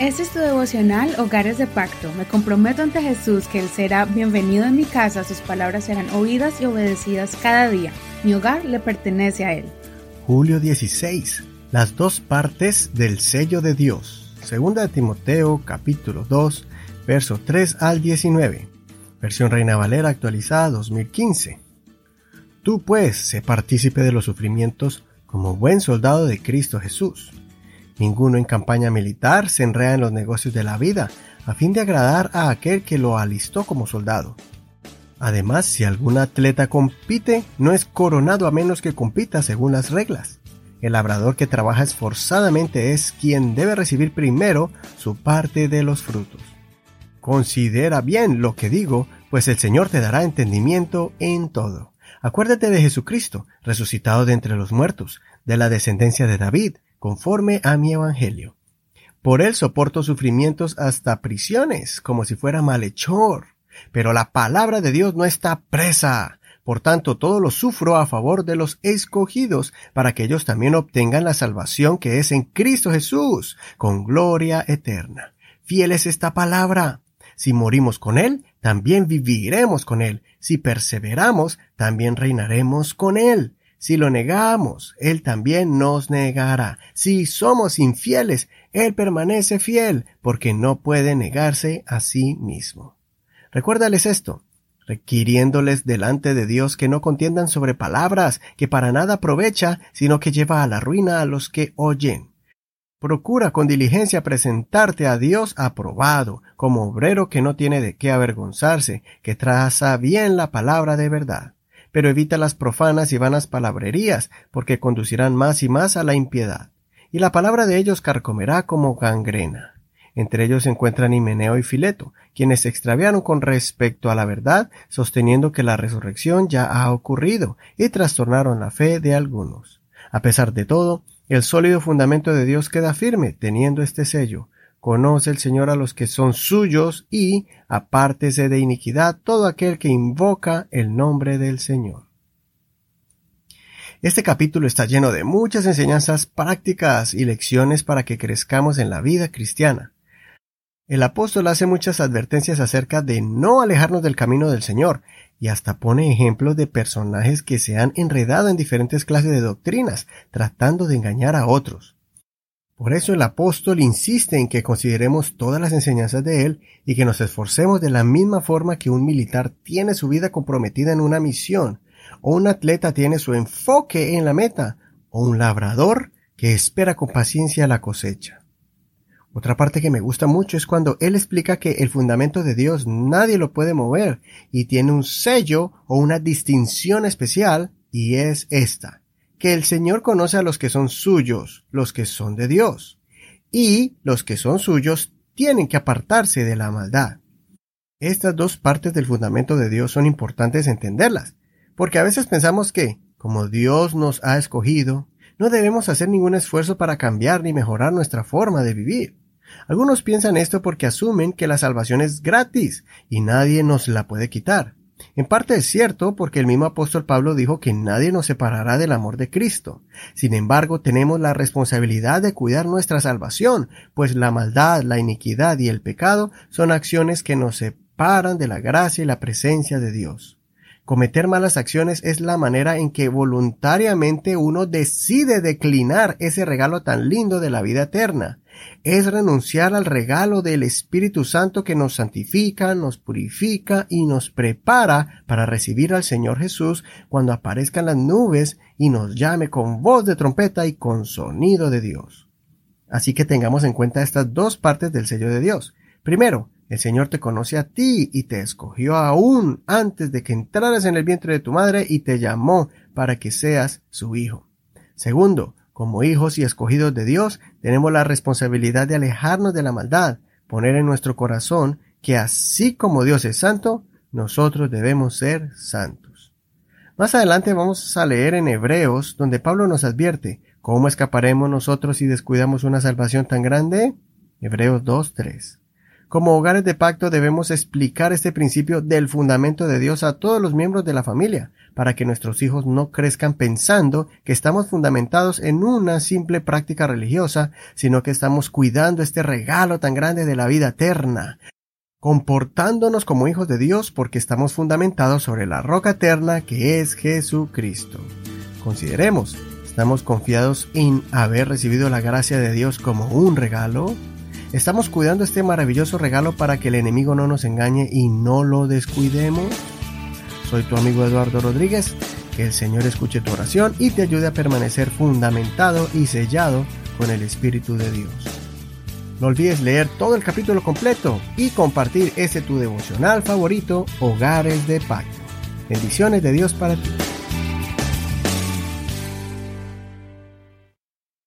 Este es tu devocional Hogares de Pacto. Me comprometo ante Jesús que Él será bienvenido en mi casa, sus palabras serán oídas y obedecidas cada día. Mi hogar le pertenece a Él. Julio 16. Las dos partes del sello de Dios. Segunda de Timoteo capítulo 2, verso 3 al 19. Versión Reina Valera actualizada 2015. Tú pues, sé partícipe de los sufrimientos como buen soldado de Cristo Jesús Ninguno en campaña militar se enreda en los negocios de la vida, a fin de agradar a aquel que lo alistó como soldado. Además, si algún atleta compite, no es coronado a menos que compita según las reglas. El labrador que trabaja esforzadamente es quien debe recibir primero su parte de los frutos. Considera bien lo que digo, pues el Señor te dará entendimiento en todo. Acuérdate de Jesucristo, resucitado de entre los muertos, de la descendencia de David, conforme a mi evangelio. Por él soporto sufrimientos hasta prisiones, como si fuera malhechor. Pero la palabra de Dios no está presa. Por tanto, todo lo sufro a favor de los escogidos, para que ellos también obtengan la salvación que es en Cristo Jesús, con gloria eterna. Fiel es esta palabra. Si morimos con Él, también viviremos con Él. Si perseveramos, también reinaremos con Él. Si lo negamos, Él también nos negará. Si somos infieles, Él permanece fiel, porque no puede negarse a sí mismo. Recuérdales esto, requiriéndoles delante de Dios que no contiendan sobre palabras que para nada aprovecha, sino que lleva a la ruina a los que oyen. Procura con diligencia presentarte a Dios aprobado, como obrero que no tiene de qué avergonzarse, que traza bien la palabra de verdad pero evita las profanas y vanas palabrerías, porque conducirán más y más a la impiedad. Y la palabra de ellos carcomerá como gangrena. Entre ellos se encuentran Himeneo y Fileto, quienes se extraviaron con respecto a la verdad, sosteniendo que la resurrección ya ha ocurrido, y trastornaron la fe de algunos. A pesar de todo, el sólido fundamento de Dios queda firme, teniendo este sello, Conoce el Señor a los que son suyos y apártese de iniquidad todo aquel que invoca el nombre del Señor. Este capítulo está lleno de muchas enseñanzas prácticas y lecciones para que crezcamos en la vida cristiana. El apóstol hace muchas advertencias acerca de no alejarnos del camino del Señor, y hasta pone ejemplos de personajes que se han enredado en diferentes clases de doctrinas, tratando de engañar a otros. Por eso el apóstol insiste en que consideremos todas las enseñanzas de él y que nos esforcemos de la misma forma que un militar tiene su vida comprometida en una misión, o un atleta tiene su enfoque en la meta, o un labrador que espera con paciencia la cosecha. Otra parte que me gusta mucho es cuando él explica que el fundamento de Dios nadie lo puede mover y tiene un sello o una distinción especial y es esta que el Señor conoce a los que son suyos, los que son de Dios, y los que son suyos tienen que apartarse de la maldad. Estas dos partes del fundamento de Dios son importantes entenderlas, porque a veces pensamos que, como Dios nos ha escogido, no debemos hacer ningún esfuerzo para cambiar ni mejorar nuestra forma de vivir. Algunos piensan esto porque asumen que la salvación es gratis y nadie nos la puede quitar. En parte es cierto porque el mismo apóstol Pablo dijo que nadie nos separará del amor de Cristo. Sin embargo, tenemos la responsabilidad de cuidar nuestra salvación, pues la maldad, la iniquidad y el pecado son acciones que nos separan de la gracia y la presencia de Dios. Cometer malas acciones es la manera en que voluntariamente uno decide declinar ese regalo tan lindo de la vida eterna. Es renunciar al regalo del Espíritu Santo que nos santifica, nos purifica y nos prepara para recibir al Señor Jesús cuando aparezcan las nubes y nos llame con voz de trompeta y con sonido de Dios. Así que tengamos en cuenta estas dos partes del sello de Dios. Primero, el Señor te conoce a ti y te escogió aún antes de que entraras en el vientre de tu madre y te llamó para que seas su hijo. Segundo, como hijos y escogidos de Dios, tenemos la responsabilidad de alejarnos de la maldad, poner en nuestro corazón que así como Dios es santo, nosotros debemos ser santos. Más adelante vamos a leer en Hebreos, donde Pablo nos advierte, ¿cómo escaparemos nosotros si descuidamos una salvación tan grande? Hebreos 2.3. Como hogares de pacto debemos explicar este principio del fundamento de Dios a todos los miembros de la familia, para que nuestros hijos no crezcan pensando que estamos fundamentados en una simple práctica religiosa, sino que estamos cuidando este regalo tan grande de la vida eterna, comportándonos como hijos de Dios porque estamos fundamentados sobre la roca eterna que es Jesucristo. Consideremos, ¿estamos confiados en haber recibido la gracia de Dios como un regalo? ¿Estamos cuidando este maravilloso regalo para que el enemigo no nos engañe y no lo descuidemos? Soy tu amigo Eduardo Rodríguez. Que el Señor escuche tu oración y te ayude a permanecer fundamentado y sellado con el Espíritu de Dios. No olvides leer todo el capítulo completo y compartir este tu devocional favorito, Hogares de Pacto. Bendiciones de Dios para ti.